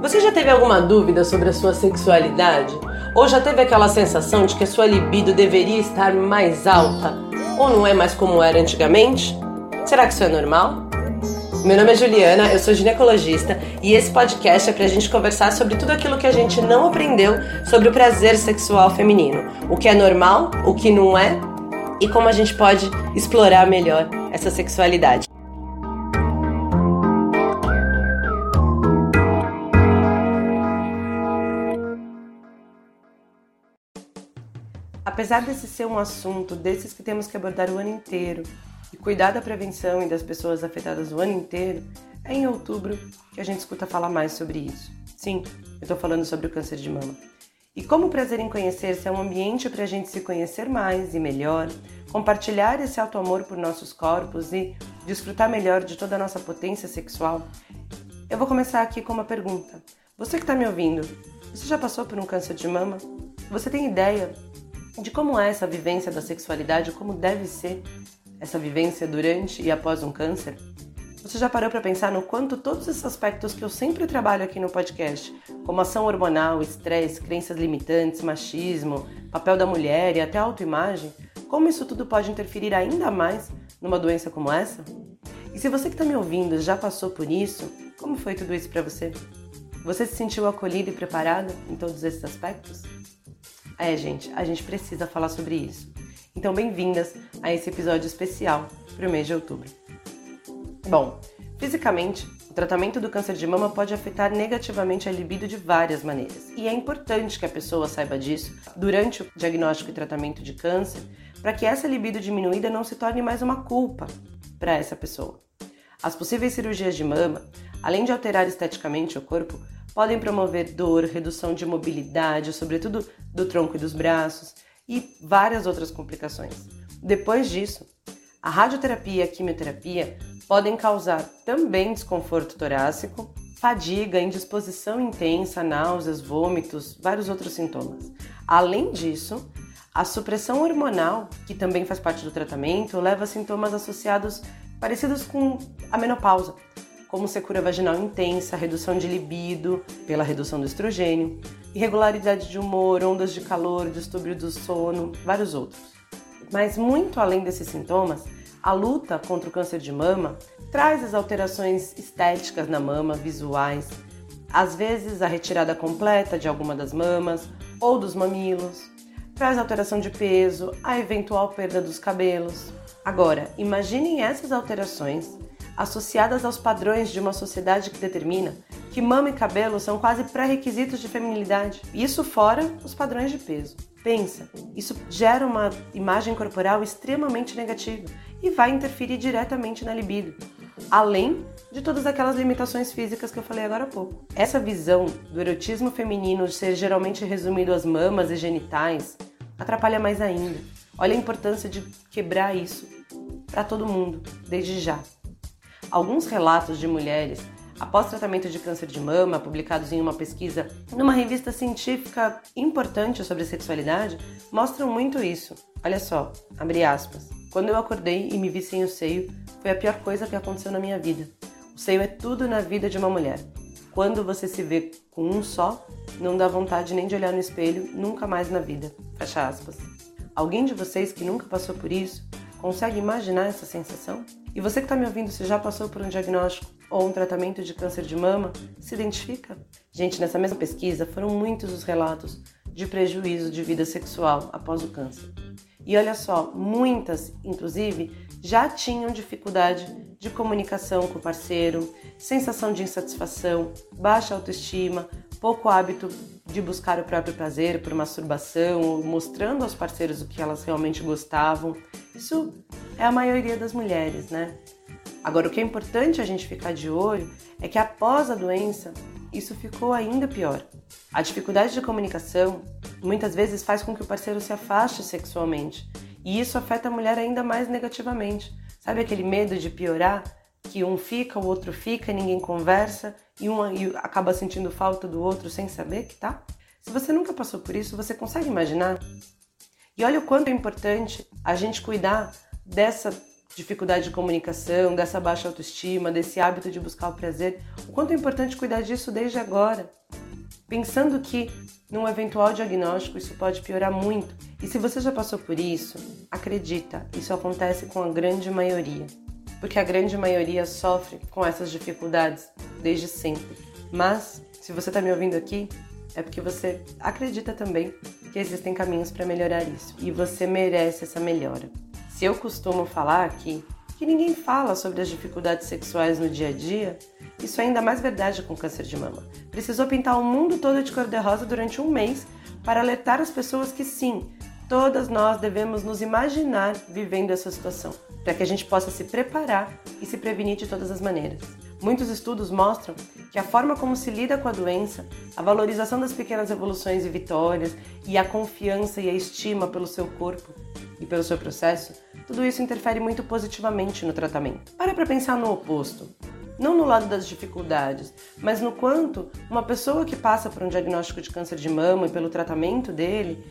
Você já teve alguma dúvida sobre a sua sexualidade? Ou já teve aquela sensação de que a sua libido deveria estar mais alta? Ou não é mais como era antigamente? Será que isso é normal? Meu nome é Juliana, eu sou ginecologista e esse podcast é pra gente conversar sobre tudo aquilo que a gente não aprendeu sobre o prazer sexual feminino. O que é normal, o que não é e como a gente pode explorar melhor essa sexualidade. Apesar desse ser um assunto desses que temos que abordar o ano inteiro e cuidar da prevenção e das pessoas afetadas o ano inteiro, é em outubro que a gente escuta falar mais sobre isso. Sim, eu estou falando sobre o câncer de mama. E como o prazer em conhecer-se é um ambiente para a gente se conhecer mais e melhor, compartilhar esse alto amor por nossos corpos e desfrutar melhor de toda a nossa potência sexual, eu vou começar aqui com uma pergunta. Você que está me ouvindo, você já passou por um câncer de mama? Você tem ideia de como é essa vivência da sexualidade, como deve ser essa vivência durante e após um câncer? Você já parou para pensar no quanto todos esses aspectos que eu sempre trabalho aqui no podcast, como ação hormonal, estresse, crenças limitantes, machismo, papel da mulher e até autoimagem, como isso tudo pode interferir ainda mais numa doença como essa? E se você que está me ouvindo já passou por isso, como foi tudo isso para você? Você se sentiu acolhida e preparada em todos esses aspectos? É, gente, a gente precisa falar sobre isso. Então, bem-vindas a esse episódio especial para o mês de outubro. Bom, fisicamente, o tratamento do câncer de mama pode afetar negativamente a libido de várias maneiras. E é importante que a pessoa saiba disso durante o diagnóstico e tratamento de câncer, para que essa libido diminuída não se torne mais uma culpa para essa pessoa. As possíveis cirurgias de mama, além de alterar esteticamente o corpo, podem promover dor, redução de mobilidade, sobretudo do tronco e dos braços, e várias outras complicações. Depois disso, a radioterapia e a quimioterapia podem causar também desconforto torácico, fadiga, indisposição intensa, náuseas, vômitos, vários outros sintomas. Além disso, a supressão hormonal, que também faz parte do tratamento, leva a sintomas associados parecidos com a menopausa, como secura vaginal intensa, redução de libido pela redução do estrogênio, irregularidade de humor, ondas de calor, distúrbio do sono, vários outros. Mas muito além desses sintomas, a luta contra o câncer de mama traz as alterações estéticas na mama, visuais, às vezes a retirada completa de alguma das mamas ou dos mamilos, traz alteração de peso, a eventual perda dos cabelos. Agora, imaginem essas alterações associadas aos padrões de uma sociedade que determina que mama e cabelo são quase pré-requisitos de feminilidade. Isso fora os padrões de peso. Pensa, isso gera uma imagem corporal extremamente negativa e vai interferir diretamente na libido, além de todas aquelas limitações físicas que eu falei agora há pouco. Essa visão do erotismo feminino ser geralmente resumido às mamas e genitais atrapalha mais ainda. Olha a importância de quebrar isso para todo mundo, desde já. Alguns relatos de mulheres após tratamento de câncer de mama, publicados em uma pesquisa numa revista científica importante sobre sexualidade, mostram muito isso. Olha só, abre aspas. Quando eu acordei e me vi sem o seio, foi a pior coisa que aconteceu na minha vida. O seio é tudo na vida de uma mulher. Quando você se vê com um só, não dá vontade nem de olhar no espelho, nunca mais na vida. Fecha aspas. Alguém de vocês que nunca passou por isso consegue imaginar essa sensação? E você que está me ouvindo, se já passou por um diagnóstico ou um tratamento de câncer de mama, se identifica? Gente, nessa mesma pesquisa foram muitos os relatos de prejuízo de vida sexual após o câncer. E olha só, muitas, inclusive, já tinham dificuldade de comunicação com o parceiro, sensação de insatisfação, baixa autoestima, pouco hábito de buscar o próprio prazer por masturbação, mostrando aos parceiros o que elas realmente gostavam. Isso é a maioria das mulheres, né? Agora, o que é importante a gente ficar de olho é que após a doença, isso ficou ainda pior. A dificuldade de comunicação muitas vezes faz com que o parceiro se afaste sexualmente, e isso afeta a mulher ainda mais negativamente. Sabe aquele medo de piorar? Que um fica, o outro fica, ninguém conversa e um acaba sentindo falta do outro sem saber que tá? Se você nunca passou por isso, você consegue imaginar? E olha o quanto é importante a gente cuidar dessa dificuldade de comunicação, dessa baixa autoestima, desse hábito de buscar o prazer, o quanto é importante cuidar disso desde agora. Pensando que num eventual diagnóstico isso pode piorar muito. E se você já passou por isso, acredita, isso acontece com a grande maioria. Porque a grande maioria sofre com essas dificuldades desde sempre. Mas, se você está me ouvindo aqui, é porque você acredita também que existem caminhos para melhorar isso e você merece essa melhora. Se eu costumo falar aqui que ninguém fala sobre as dificuldades sexuais no dia a dia, isso é ainda mais verdade com câncer de mama. Precisou pintar o mundo todo de cor-de-rosa durante um mês para alertar as pessoas que sim, todas nós devemos nos imaginar vivendo essa situação, para que a gente possa se preparar e se prevenir de todas as maneiras. Muitos estudos mostram que a forma como se lida com a doença, a valorização das pequenas evoluções e vitórias e a confiança e a estima pelo seu corpo e pelo seu processo, tudo isso interfere muito positivamente no tratamento. Para para pensar no oposto. Não no lado das dificuldades, mas no quanto uma pessoa que passa por um diagnóstico de câncer de mama e pelo tratamento dele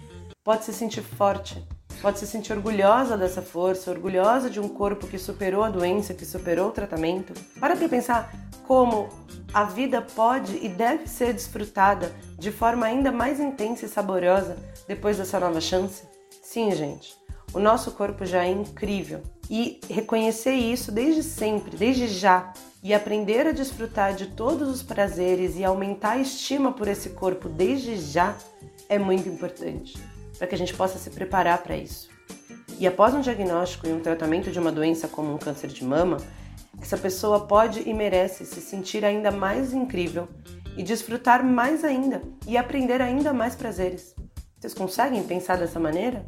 pode se sentir forte, pode se sentir orgulhosa dessa força, orgulhosa de um corpo que superou a doença, que superou o tratamento. Para para pensar como a vida pode e deve ser desfrutada de forma ainda mais intensa e saborosa depois dessa nova chance. Sim, gente, o nosso corpo já é incrível e reconhecer isso desde sempre, desde já, e aprender a desfrutar de todos os prazeres e aumentar a estima por esse corpo desde já é muito importante para que a gente possa se preparar para isso. E após um diagnóstico e um tratamento de uma doença como um câncer de mama, essa pessoa pode e merece se sentir ainda mais incrível e desfrutar mais ainda e aprender ainda mais prazeres. Vocês conseguem pensar dessa maneira?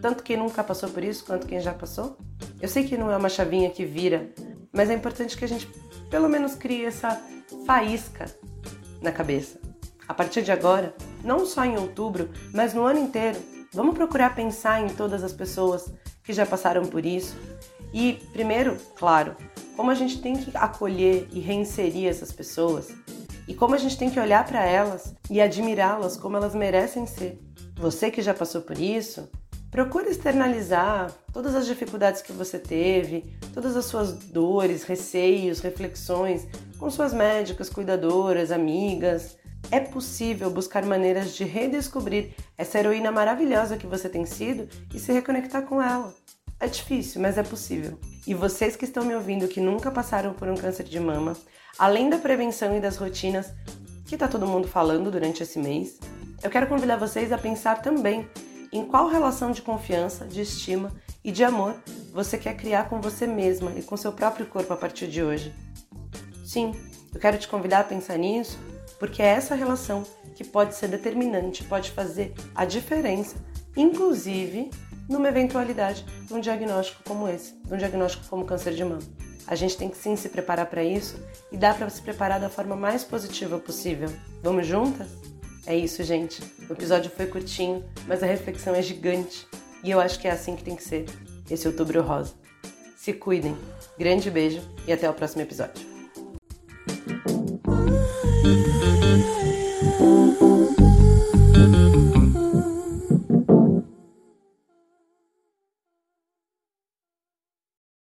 Tanto quem nunca passou por isso quanto quem já passou? Eu sei que não é uma chavinha que vira, mas é importante que a gente pelo menos crie essa faísca na cabeça. A partir de agora, não só em outubro, mas no ano inteiro. Vamos procurar pensar em todas as pessoas que já passaram por isso. E, primeiro, claro, como a gente tem que acolher e reinserir essas pessoas e como a gente tem que olhar para elas e admirá-las como elas merecem ser. Você que já passou por isso, procure externalizar todas as dificuldades que você teve, todas as suas dores, receios, reflexões com suas médicas, cuidadoras, amigas, é possível buscar maneiras de redescobrir essa heroína maravilhosa que você tem sido e se reconectar com ela. É difícil, mas é possível. E vocês que estão me ouvindo que nunca passaram por um câncer de mama, além da prevenção e das rotinas que tá todo mundo falando durante esse mês, eu quero convidar vocês a pensar também em qual relação de confiança, de estima e de amor você quer criar com você mesma e com seu próprio corpo a partir de hoje. Sim, eu quero te convidar a pensar nisso porque é essa relação que pode ser determinante, pode fazer a diferença, inclusive numa eventualidade de um diagnóstico como esse, de um diagnóstico como câncer de mama. A gente tem que sim se preparar para isso e dá para se preparar da forma mais positiva possível. Vamos juntas? É isso, gente. O episódio foi curtinho, mas a reflexão é gigante e eu acho que é assim que tem que ser esse outubro rosa. Se cuidem. Grande beijo e até o próximo episódio.